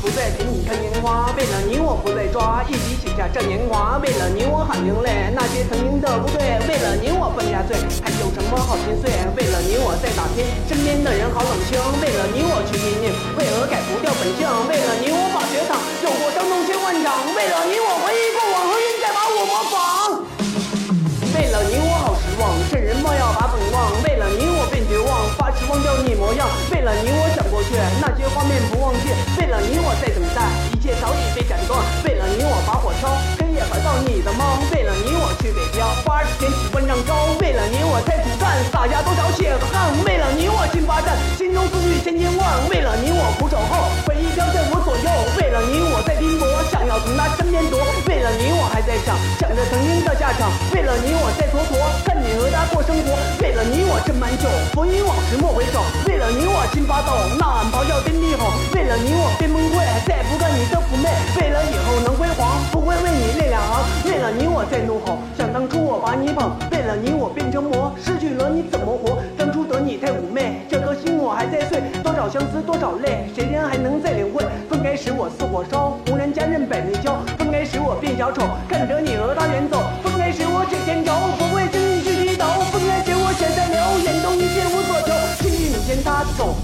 不再陪你看烟花，为了你我不再抓，一笔写下这年华。为了你我喊另类，那些曾经的不对，为了你我犯下罪，还有什么好心碎？为了你我在打拼，身边的人好冷清。为了你我去拼命，为何改不掉本性？为了你我把学堂有过伤痛千万场，为了你我回忆过往，何人再把我模仿？为了你我好失望，趁人莫要把本忘。为了你我变绝望，发誓忘掉你模样。为了你那些画面不忘记。为了你我在等待，一切早已被斩断。为了你我把火烧，黑夜怀抱你的梦。为了你我去北漂，八十天起万丈高。为了你我在苦干，洒下多少血和汗。为了你我进发站，心中思绪千千万。为了你我苦守候，回忆飘在我左右。为了你我在拼搏，想要从他身边夺。为了你我还在想，想着曾经的下场。为了你我在蹉跎，看你和他过生活。为了你我斟满酒，浮云往事莫回首。为了你心发抖，呐喊咆哮天地吼。为了你我变崩溃，再不干你的妩媚。为了以后能辉煌，不会为你泪两行。为了你我在怒吼，想当初我把你捧。为了你我变成魔，失去了你怎么活？当初得你太妩媚，这颗心我还在碎。多少相思多少泪，谁人还能再领会？分开时我似火烧，红燃家人百媚娇。分开时我变小丑，看着你和他远走。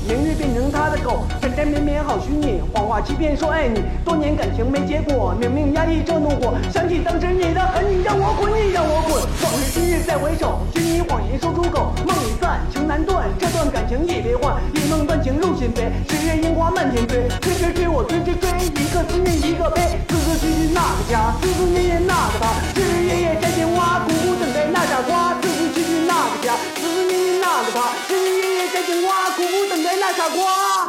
明日变成他的狗。缠缠绵绵好虚拟，谎话欺骗说爱你，多年感情没结果，明明压抑这怒火。想起当时你的狠，你让我滚，你让我滚。往日今日再回首，心里谎言说出口，梦已散，情难断，这段感情也别换，一梦断情入心扉，十月樱花漫天飞，追追追我追追追，一个思念一个悲，思思绪绪那个家，思思念念那个他，日日夜夜摘鲜花，苦苦等待那傻瓜，思思绪绪那个家，思思念念那个他，日日夜夜摘鲜花，苦苦等待那傻瓜。